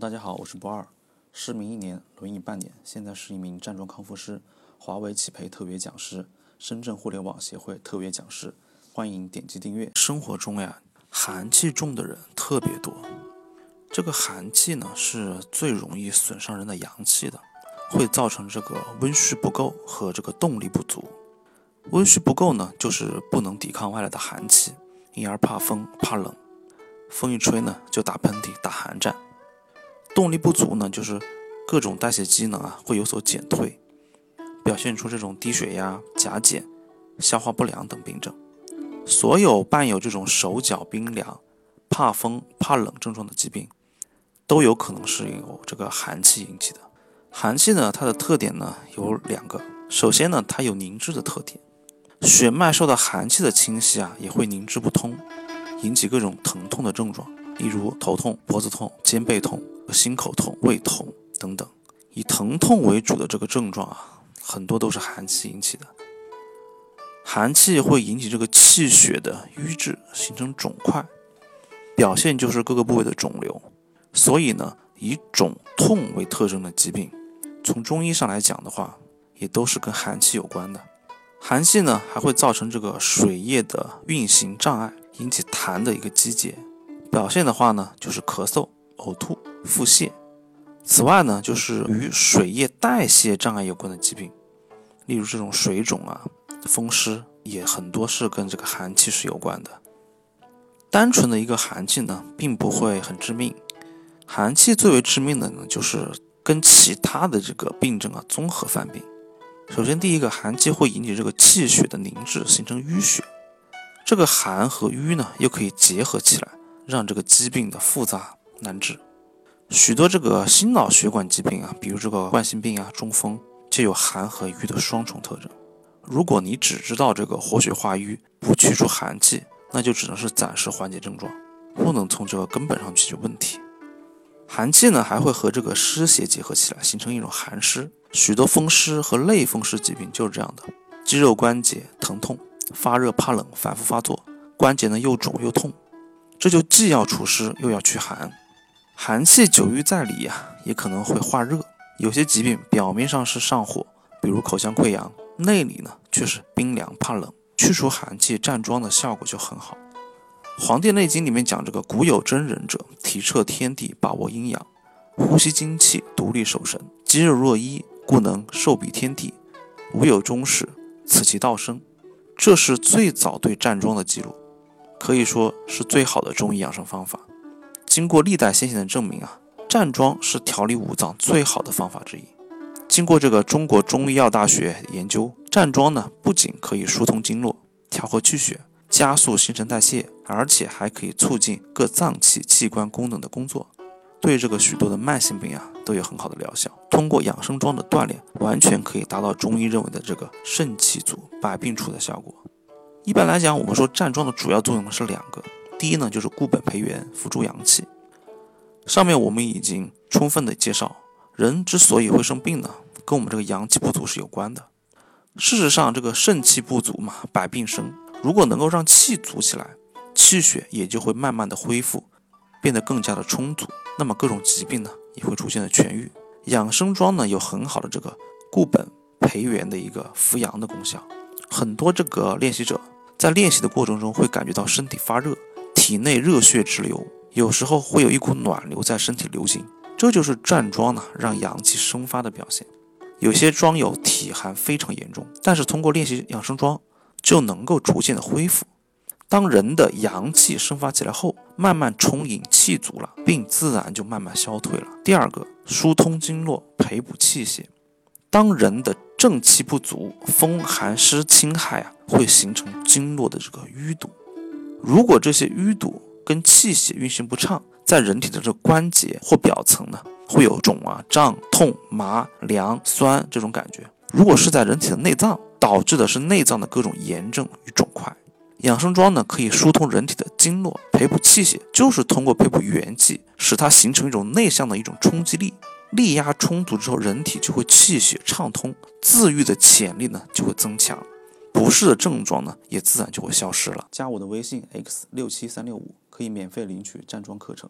大家好，我是不二，失明一年，轮椅半年，现在是一名站桩康复师，华为企培特别讲师，深圳互联网协会特别讲师，欢迎点击订阅。生活中呀，寒气重的人特别多，这个寒气呢是最容易损伤人的阳气的，会造成这个温煦不够和这个动力不足。温煦不够呢，就是不能抵抗外来的寒气，因而怕风怕冷，风一吹呢就打喷嚏打寒战。动力不足呢，就是各种代谢机能啊会有所减退，表现出这种低血压、甲减、消化不良等病症。所有伴有这种手脚冰凉、怕风怕冷症状的疾病，都有可能是由这个寒气引起的。寒气呢，它的特点呢有两个。首先呢，它有凝滞的特点，血脉受到寒气的侵袭啊，也会凝滞不通，引起各种疼痛的症状，例如头痛、脖子痛、肩背痛。心口痛、胃痛等等，以疼痛为主的这个症状啊，很多都是寒气引起的。寒气会引起这个气血的瘀滞，形成肿块，表现就是各个部位的肿瘤。所以呢，以肿痛为特征的疾病，从中医上来讲的话，也都是跟寒气有关的。寒气呢，还会造成这个水液的运行障碍，引起痰的一个积结。表现的话呢，就是咳嗽、呕吐。腹泻。此外呢，就是与水液代谢障碍有关的疾病，例如这种水肿啊、风湿，也很多是跟这个寒气是有关的。单纯的一个寒气呢，并不会很致命。寒气最为致命的呢，就是跟其他的这个病症啊综合犯病。首先，第一个寒气会引起这个气血的凝滞，形成淤血。这个寒和瘀呢，又可以结合起来，让这个疾病的复杂难治。许多这个心脑血管疾病啊，比如这个冠心病啊、中风，就有寒和瘀的双重特征。如果你只知道这个活血化瘀，不去除寒气，那就只能是暂时缓解症状，不能从这个根本上解决问题。寒气呢，还会和这个湿邪结合起来，形成一种寒湿。许多风湿和类风湿疾病就是这样的：肌肉关节疼痛、发热、怕冷，反复发作，关节呢又肿又痛，这就既要除湿又要驱寒。寒气久郁在里呀，也可能会化热。有些疾病表面上是上火，比如口腔溃疡，内里呢却是冰凉怕冷。去除寒气，站桩的效果就很好。《黄帝内经》里面讲，这个古有真人者，体彻天地，把握阴阳，呼吸精气，独立守神，肌肉若一，故能寿比天地。无有终始，此其道生。这是最早对站桩的记录，可以说是最好的中医养生方法。经过历代先贤的证明啊，站桩是调理五脏最好的方法之一。经过这个中国中医药大学研究，站桩呢不仅可以疏通经络、调和气血、加速新陈代谢，而且还可以促进各脏器器官功能的工作，对这个许多的慢性病啊都有很好的疗效。通过养生桩的锻炼，完全可以达到中医认为的这个肾气足、百病除的效果。一般来讲，我们说站桩的主要作用呢是两个。第一呢，就是固本培元，辅助阳气。上面我们已经充分的介绍，人之所以会生病呢，跟我们这个阳气不足是有关的。事实上，这个肾气不足嘛，百病生。如果能够让气足起来，气血也就会慢慢的恢复，变得更加的充足，那么各种疾病呢，也会逐渐的痊愈。养生桩呢，有很好的这个固本培元的一个扶阳的功效。很多这个练习者在练习的过程中会感觉到身体发热。体内热血直流，有时候会有一股暖流在身体流经，这就是站桩呢让阳气生发的表现。有些桩友体寒非常严重，但是通过练习养生桩就能够逐渐的恢复。当人的阳气生发起来后，慢慢充盈气足了，病自然就慢慢消退了。第二个，疏通经络，培补气血。当人的正气不足，风寒湿侵害啊，会形成经络的这个淤堵。如果这些淤堵跟气血运行不畅，在人体的这个关节或表层呢，会有肿啊、胀、痛、麻、凉、酸这种感觉。如果是在人体的内脏，导致的是内脏的各种炎症与肿块。养生桩呢，可以疏通人体的经络，培补气血，就是通过培补元气，使它形成一种内向的一种冲击力，力压充足之后，人体就会气血畅通，自愈的潜力呢就会增强。不适的症状呢，也自然就会消失了。加我的微信 x 六七三六五，可以免费领取站桩课程。